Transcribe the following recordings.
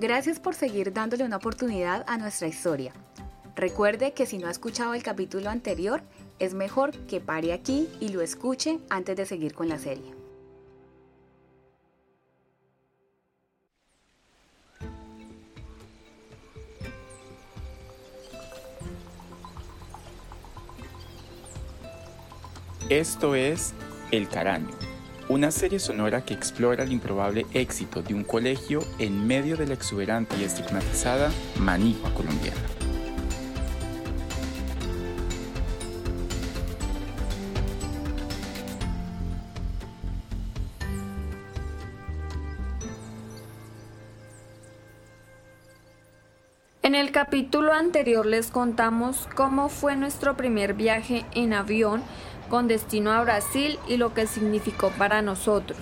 Gracias por seguir dándole una oportunidad a nuestra historia. Recuerde que si no ha escuchado el capítulo anterior, es mejor que pare aquí y lo escuche antes de seguir con la serie. Esto es El Caraño, una serie sonora que explora el improbable éxito de un colegio en medio de la exuberante y estigmatizada manifa colombiana. En el capítulo anterior les contamos cómo fue nuestro primer viaje en avión con destino a Brasil y lo que significó para nosotros.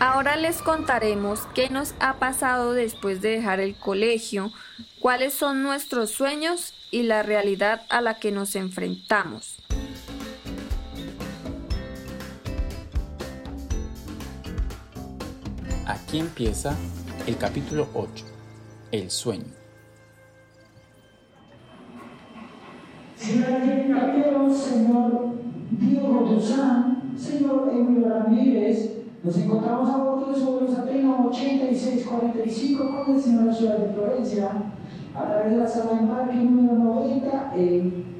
Ahora les contaremos qué nos ha pasado después de dejar el colegio, cuáles son nuestros sueños y la realidad a la que nos enfrentamos. Aquí empieza el capítulo 8, El sueño. Emilio Ramírez, nos encontramos a bordo de sobre los Atenas 8645 con destino a la ciudad de Florencia, a través de la sala de embarque número 90 en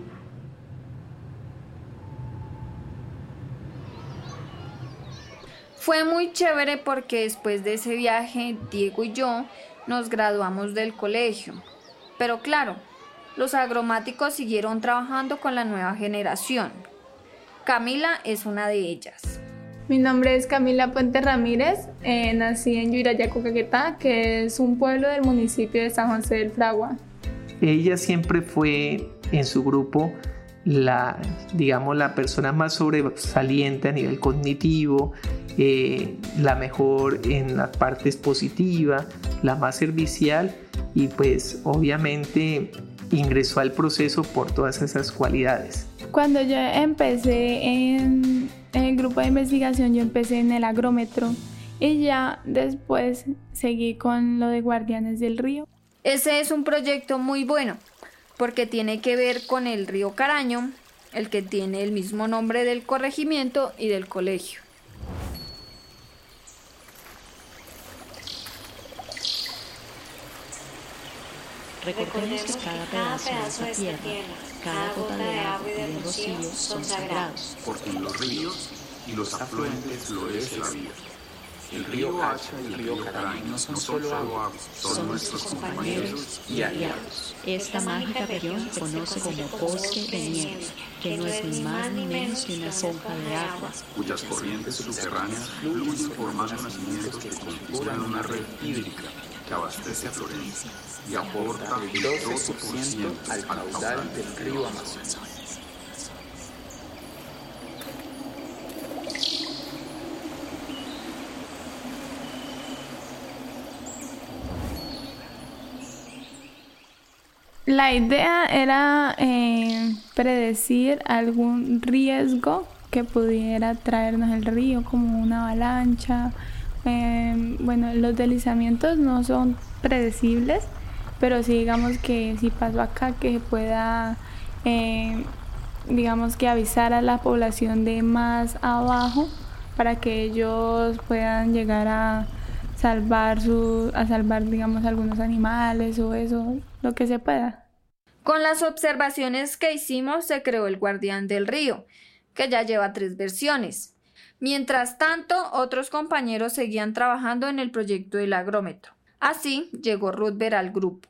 Fue muy chévere porque después de ese viaje, Diego y yo nos graduamos del colegio. Pero claro, los agromáticos siguieron trabajando con la nueva generación. Camila es una de ellas. Mi nombre es Camila Puente Ramírez, eh, nací en Yuirayaco, Caquetá, que es un pueblo del municipio de San José del Fragua. Ella siempre fue en su grupo la, digamos, la persona más sobresaliente a nivel cognitivo, eh, la mejor en las partes positivas, la más servicial y pues obviamente ingresó al proceso por todas esas cualidades. Cuando yo empecé en, en el grupo de investigación, yo empecé en el agrómetro y ya después seguí con lo de Guardianes del Río. Ese es un proyecto muy bueno porque tiene que ver con el río Caraño, el que tiene el mismo nombre del corregimiento y del colegio. Recordemos que cada pedazo de esta tierra, cada gota de agua y de rocío son sagrados. porque en los ríos y los afluentes florece la vida. El río Hacha y el río Caraño no son solo agua, son nuestros compañeros y aliados. Esta mágica región se conoce como bosque de nieve, que no es ni más ni menos que una esponja de agua. cuyas corrientes subterráneas fluyen formando nacimientos que configuran una red hídrica que abastece a Florencia y aporta el 12% al caudal del río Amazonas. La idea era eh, predecir algún riesgo que pudiera traernos el río, como una avalancha. Eh, bueno, los deslizamientos no son predecibles, pero sí digamos que si pasó acá que pueda, eh, digamos que avisar a la población de más abajo para que ellos puedan llegar a salvar su, a salvar digamos algunos animales o eso, lo que se pueda. Con las observaciones que hicimos se creó el Guardián del Río, que ya lleva tres versiones. Mientras tanto, otros compañeros seguían trabajando en el proyecto del agrómetro. Así llegó Rutger al grupo.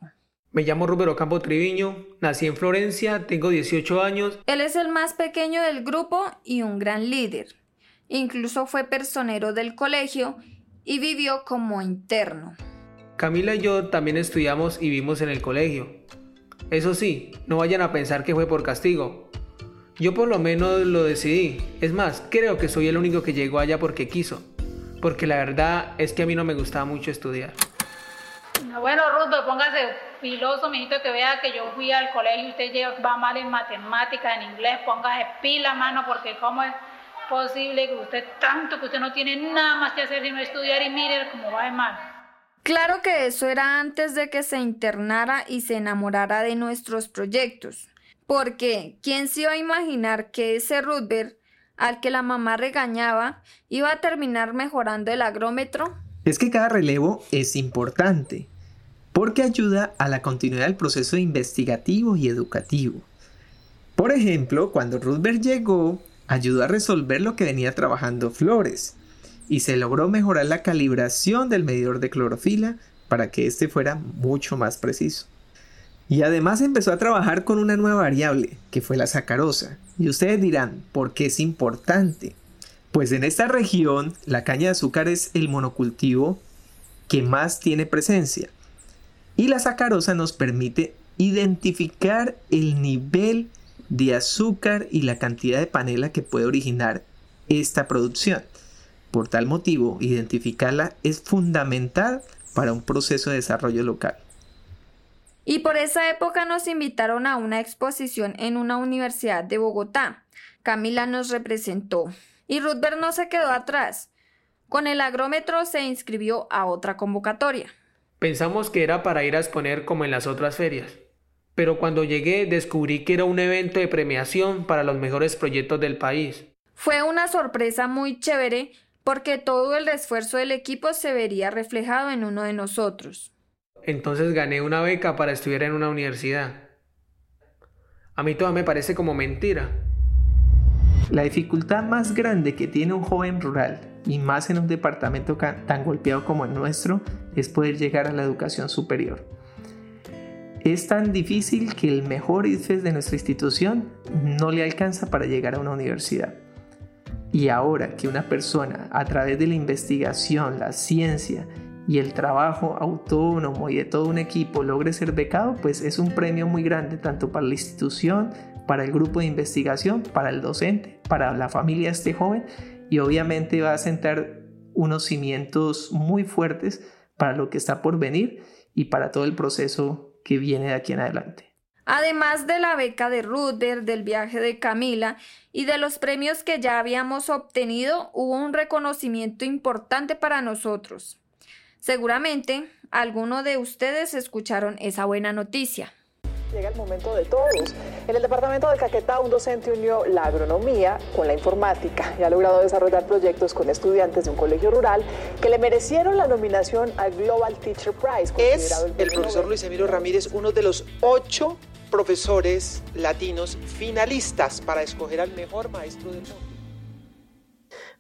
Me llamo Rubero Campo Triviño, nací en Florencia, tengo 18 años. Él es el más pequeño del grupo y un gran líder. Incluso fue personero del colegio y vivió como interno. Camila y yo también estudiamos y vivimos en el colegio. Eso sí, no vayan a pensar que fue por castigo. Yo por lo menos lo decidí. Es más, creo que soy el único que llegó allá porque quiso. Porque la verdad es que a mí no me gustaba mucho estudiar. No, bueno, Ruth, póngase filoso, mijito, que vea que yo fui al colegio y usted va mal en matemáticas, en inglés, póngase pila, mano, porque cómo es posible que usted tanto que usted no tiene nada más que hacer sino estudiar y mire cómo va de mal. Claro que eso era antes de que se internara y se enamorara de nuestros proyectos. Porque, ¿quién se iba a imaginar que ese Rutberg, al que la mamá regañaba, iba a terminar mejorando el agrómetro? Es que cada relevo es importante, porque ayuda a la continuidad del proceso investigativo y educativo. Por ejemplo, cuando Rutberg llegó, ayudó a resolver lo que venía trabajando Flores, y se logró mejorar la calibración del medidor de clorofila para que éste fuera mucho más preciso. Y además empezó a trabajar con una nueva variable, que fue la sacarosa. Y ustedes dirán, ¿por qué es importante? Pues en esta región la caña de azúcar es el monocultivo que más tiene presencia. Y la sacarosa nos permite identificar el nivel de azúcar y la cantidad de panela que puede originar esta producción. Por tal motivo, identificarla es fundamental para un proceso de desarrollo local. Y por esa época nos invitaron a una exposición en una universidad de Bogotá. Camila nos representó. Y Ruthbert no se quedó atrás. Con el agrómetro se inscribió a otra convocatoria. Pensamos que era para ir a exponer como en las otras ferias. Pero cuando llegué descubrí que era un evento de premiación para los mejores proyectos del país. Fue una sorpresa muy chévere porque todo el esfuerzo del equipo se vería reflejado en uno de nosotros entonces gané una beca para estudiar en una universidad. A mí todo me parece como mentira. La dificultad más grande que tiene un joven rural, y más en un departamento tan golpeado como el nuestro, es poder llegar a la educación superior. Es tan difícil que el mejor IFES de nuestra institución no le alcanza para llegar a una universidad. Y ahora que una persona, a través de la investigación, la ciencia y el trabajo autónomo y de todo un equipo logre ser becado, pues es un premio muy grande tanto para la institución, para el grupo de investigación, para el docente, para la familia de este joven y obviamente va a sentar unos cimientos muy fuertes para lo que está por venir y para todo el proceso que viene de aquí en adelante. Además de la beca de Ruther, del viaje de Camila y de los premios que ya habíamos obtenido, hubo un reconocimiento importante para nosotros. Seguramente algunos de ustedes escucharon esa buena noticia. Llega el momento de todos. En el departamento del Caquetá, un docente unió la agronomía con la informática y ha logrado desarrollar proyectos con estudiantes de un colegio rural que le merecieron la nominación al Global Teacher Prize. Es el, profesor Luis Emilio Ramírez uno de los ocho profesores latinos finalistas para escoger al mejor maestro del mundo.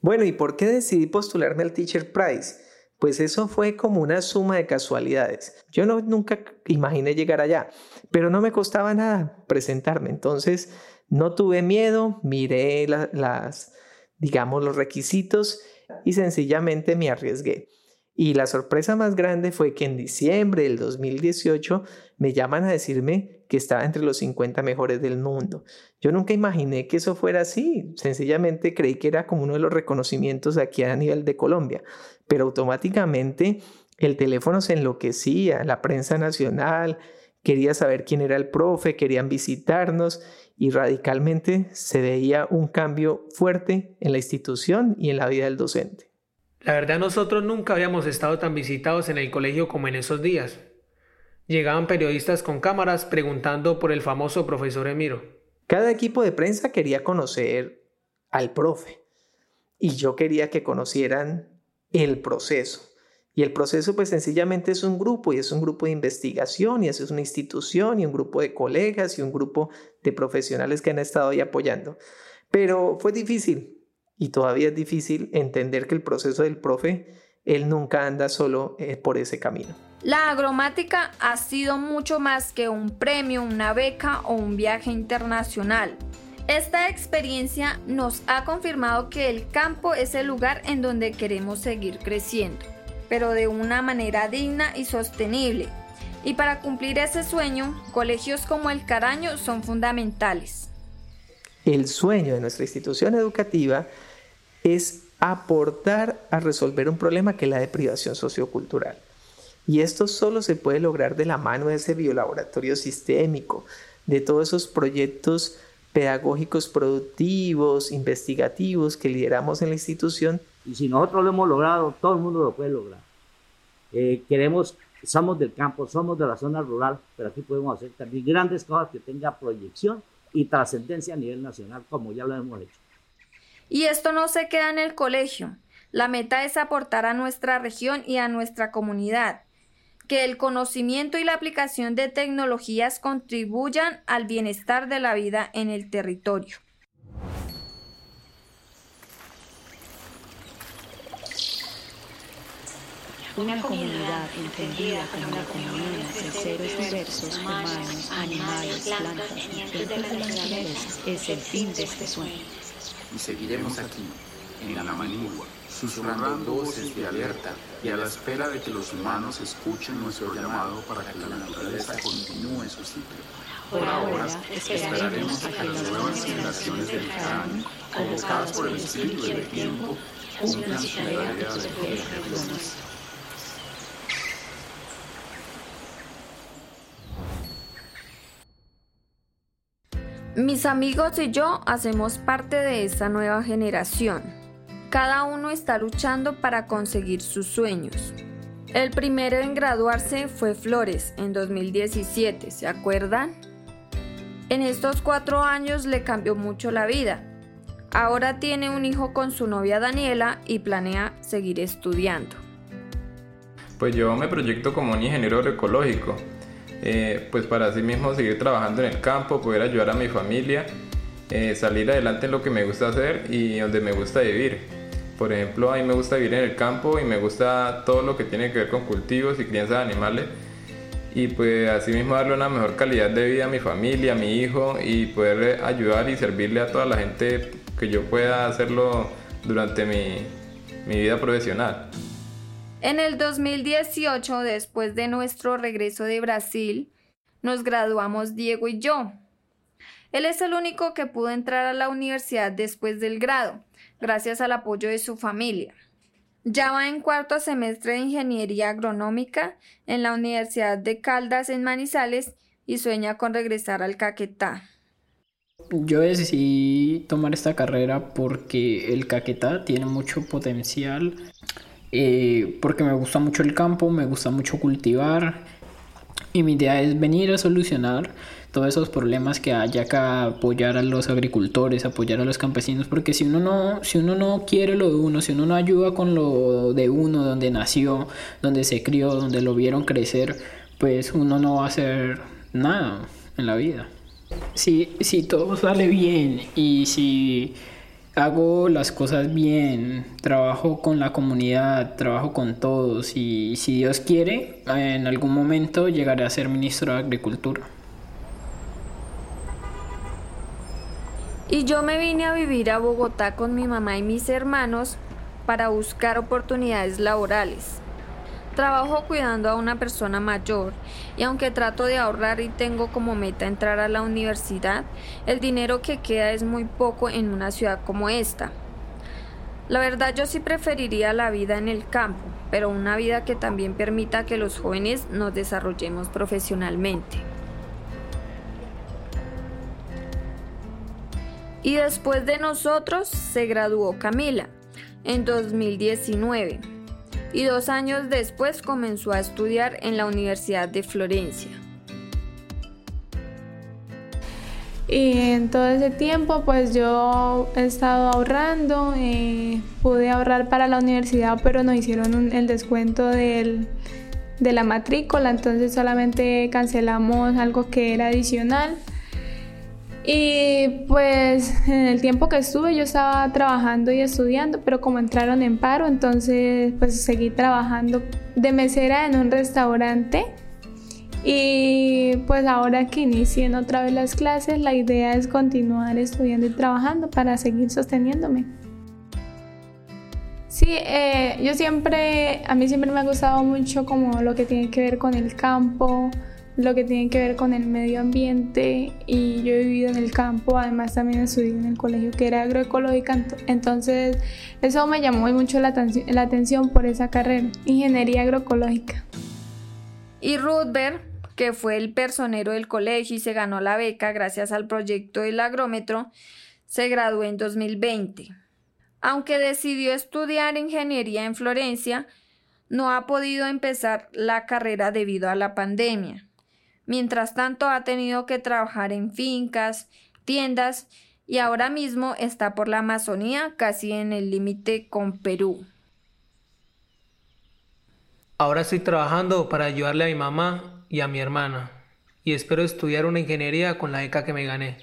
Bueno, ¿y por qué decidí postularme al Teacher Prize? Pues eso fue como una suma de casualidades. Yo no, nunca imaginé llegar allá, pero no me costaba nada presentarme. Entonces no tuve miedo, miré las, digamos, los requisitos y sencillamente me arriesgué. Y la sorpresa más grande fue que en diciembre del 2018 me llaman a decirme que estaba entre los 50 mejores del mundo. Yo nunca imaginé que eso fuera así, sencillamente creí que era como uno de los reconocimientos aquí a nivel de Colombia, pero automáticamente el teléfono se enloquecía, la prensa nacional quería saber quién era el profe, querían visitarnos y radicalmente se veía un cambio fuerte en la institución y en la vida del docente. La verdad nosotros nunca habíamos estado tan visitados en el colegio como en esos días. Llegaban periodistas con cámaras preguntando por el famoso profesor Emiro. Cada equipo de prensa quería conocer al profe y yo quería que conocieran el proceso. Y el proceso pues sencillamente es un grupo y es un grupo de investigación y es una institución y un grupo de colegas y un grupo de profesionales que han estado ahí apoyando. Pero fue difícil y todavía es difícil entender que el proceso del profe, él nunca anda solo eh, por ese camino. La agromática ha sido mucho más que un premio, una beca o un viaje internacional. Esta experiencia nos ha confirmado que el campo es el lugar en donde queremos seguir creciendo, pero de una manera digna y sostenible. Y para cumplir ese sueño, colegios como el Caraño son fundamentales. El sueño de nuestra institución educativa es aportar a resolver un problema que es la deprivación sociocultural. Y esto solo se puede lograr de la mano de ese biolaboratorio sistémico, de todos esos proyectos pedagógicos productivos, investigativos que lideramos en la institución. Y si nosotros lo hemos logrado, todo el mundo lo puede lograr. Eh, queremos, somos del campo, somos de la zona rural, pero aquí podemos hacer también grandes cosas que tengan proyección y trascendencia a nivel nacional, como ya lo hemos hecho. Y esto no se queda en el colegio. La meta es aportar a nuestra región y a nuestra comunidad, que el conocimiento y la aplicación de tecnologías contribuyan al bienestar de la vida en el territorio. Una comunidad entendida como una comunidad de seres diversos, humanos, animales, plantas y entes de la naturaleza es el fin de este sueño. Y seguiremos aquí, en la manigua, susurrando voces de alerta y a la espera de que los humanos escuchen nuestro llamado para que la naturaleza continúe su ciclo. Por ahora, esperaremos a que las nuevas generaciones del Carán, convocadas por el espíritu del tiempo, cumplan su tarea de proteger Mis amigos y yo hacemos parte de esta nueva generación. Cada uno está luchando para conseguir sus sueños. El primero en graduarse fue Flores en 2017, ¿se acuerdan? En estos cuatro años le cambió mucho la vida. Ahora tiene un hijo con su novia Daniela y planea seguir estudiando. Pues yo me proyecto como un ingeniero agroecológico eh, pues para así mismo seguir trabajando en el campo, poder ayudar a mi familia, eh, salir adelante en lo que me gusta hacer y donde me gusta vivir. Por ejemplo, a mí me gusta vivir en el campo y me gusta todo lo que tiene que ver con cultivos y crianza de animales y pues así mismo darle una mejor calidad de vida a mi familia, a mi hijo y poder ayudar y servirle a toda la gente que yo pueda hacerlo durante mi, mi vida profesional. En el 2018, después de nuestro regreso de Brasil, nos graduamos Diego y yo. Él es el único que pudo entrar a la universidad después del grado, gracias al apoyo de su familia. Ya va en cuarto semestre de Ingeniería Agronómica en la Universidad de Caldas en Manizales y sueña con regresar al Caquetá. Yo decidí tomar esta carrera porque el Caquetá tiene mucho potencial eh, porque me gusta mucho el campo, me gusta mucho cultivar y mi idea es venir a solucionar todos esos problemas que haya acá, apoyar a los agricultores, apoyar a los campesinos, porque si uno no, si uno no quiere lo de uno, si uno no ayuda con lo de uno, donde nació, donde se crió, donde lo vieron crecer, pues uno no va a hacer nada en la vida. Si, si todo sale bien y si hago las cosas bien, trabajo con la comunidad, trabajo con todos y si Dios quiere, en algún momento llegaré a ser ministro de Agricultura. Y yo me vine a vivir a Bogotá con mi mamá y mis hermanos para buscar oportunidades laborales. Trabajo cuidando a una persona mayor y aunque trato de ahorrar y tengo como meta entrar a la universidad, el dinero que queda es muy poco en una ciudad como esta. La verdad yo sí preferiría la vida en el campo, pero una vida que también permita que los jóvenes nos desarrollemos profesionalmente. Y después de nosotros se graduó Camila en 2019 y dos años después comenzó a estudiar en la Universidad de Florencia. Y en todo ese tiempo pues yo he estado ahorrando, eh, pude ahorrar para la universidad pero no hicieron el descuento de la matrícula, entonces solamente cancelamos algo que era adicional y pues en el tiempo que estuve yo estaba trabajando y estudiando, pero como entraron en paro, entonces pues seguí trabajando de mesera en un restaurante. Y pues ahora que inicien otra vez las clases, la idea es continuar estudiando y trabajando para seguir sosteniéndome. Sí, eh, yo siempre, a mí siempre me ha gustado mucho como lo que tiene que ver con el campo, lo que tiene que ver con el medio ambiente y yo he vivido en el campo, además también estudié en el colegio que era agroecológica, entonces eso me llamó mucho la, la atención por esa carrera, ingeniería agroecológica. Y Ruthberg, que fue el personero del colegio y se ganó la beca gracias al proyecto del agrómetro, se graduó en 2020. Aunque decidió estudiar ingeniería en Florencia, no ha podido empezar la carrera debido a la pandemia. Mientras tanto ha tenido que trabajar en fincas, tiendas y ahora mismo está por la Amazonía, casi en el límite con Perú. Ahora estoy trabajando para ayudarle a mi mamá y a mi hermana y espero estudiar una ingeniería con la beca que me gané.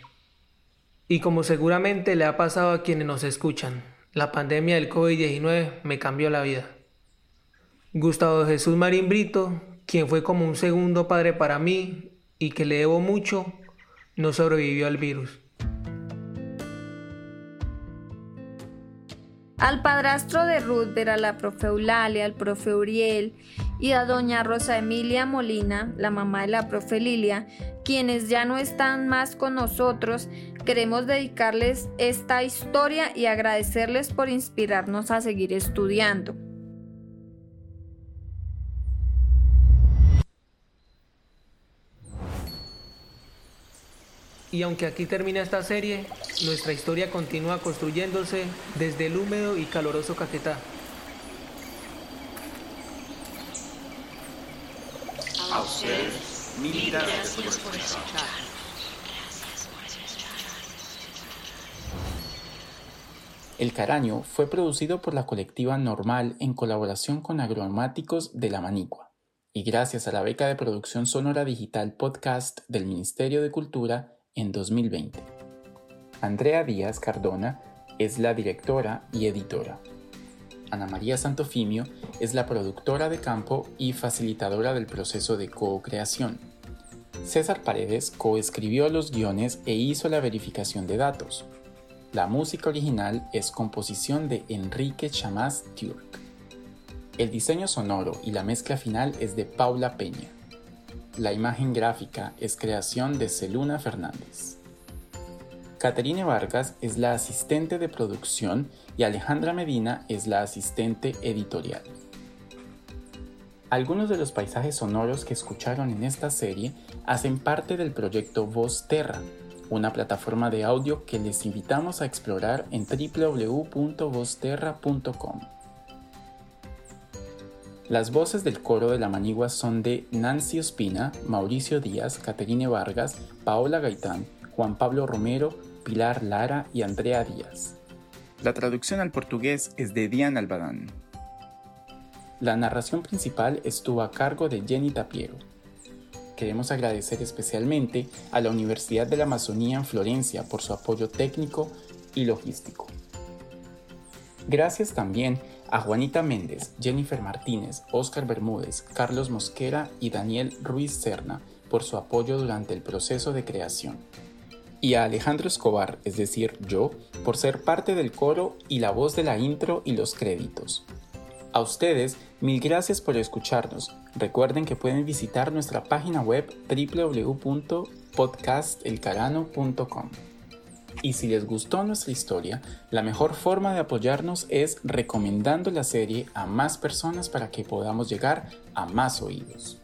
Y como seguramente le ha pasado a quienes nos escuchan, la pandemia del COVID-19 me cambió la vida. Gustavo Jesús Marín Brito, quien fue como un segundo padre para mí y que le debo mucho, no sobrevivió al virus. Al padrastro de Ruth, ver a la profe Eulalia, al profe Uriel y a doña Rosa Emilia Molina, la mamá de la profe Lilia, quienes ya no están más con nosotros, queremos dedicarles esta historia y agradecerles por inspirarnos a seguir estudiando. Y aunque aquí termina esta serie, nuestra historia continúa construyéndose desde el húmedo y caloroso Caquetá. A ustedes, mil gracias por escuchar. El Caraño fue producido por la colectiva Normal en colaboración con agromáticos de La Manicua y gracias a la beca de producción sonora digital podcast del Ministerio de Cultura en 2020. Andrea Díaz Cardona es la directora y editora. Ana María Santofimio es la productora de campo y facilitadora del proceso de co-creación. César Paredes coescribió los guiones e hizo la verificación de datos. La música original es composición de Enrique Chamás Turk. El diseño sonoro y la mezcla final es de Paula Peña. La imagen gráfica es creación de Celuna Fernández. Caterine Vargas es la asistente de producción y Alejandra Medina es la asistente editorial. Algunos de los paisajes sonoros que escucharon en esta serie hacen parte del proyecto Voz Terra, una plataforma de audio que les invitamos a explorar en www.vozterra.com. Las voces del coro de la manigua son de Nancy Ospina, Mauricio Díaz, Caterine Vargas, Paola Gaitán, Juan Pablo Romero, Pilar Lara y Andrea Díaz. La traducción al portugués es de Diane Albadán. La narración principal estuvo a cargo de Jenny Tapiero. Queremos agradecer especialmente a la Universidad de la Amazonía en Florencia por su apoyo técnico y logístico. Gracias también a Juanita Méndez, Jennifer Martínez, Oscar Bermúdez, Carlos Mosquera y Daniel Ruiz Serna por su apoyo durante el proceso de creación. Y a Alejandro Escobar, es decir, yo, por ser parte del coro y la voz de la intro y los créditos. A ustedes, mil gracias por escucharnos. Recuerden que pueden visitar nuestra página web www.podcastelcarano.com. Y si les gustó nuestra historia, la mejor forma de apoyarnos es recomendando la serie a más personas para que podamos llegar a más oídos.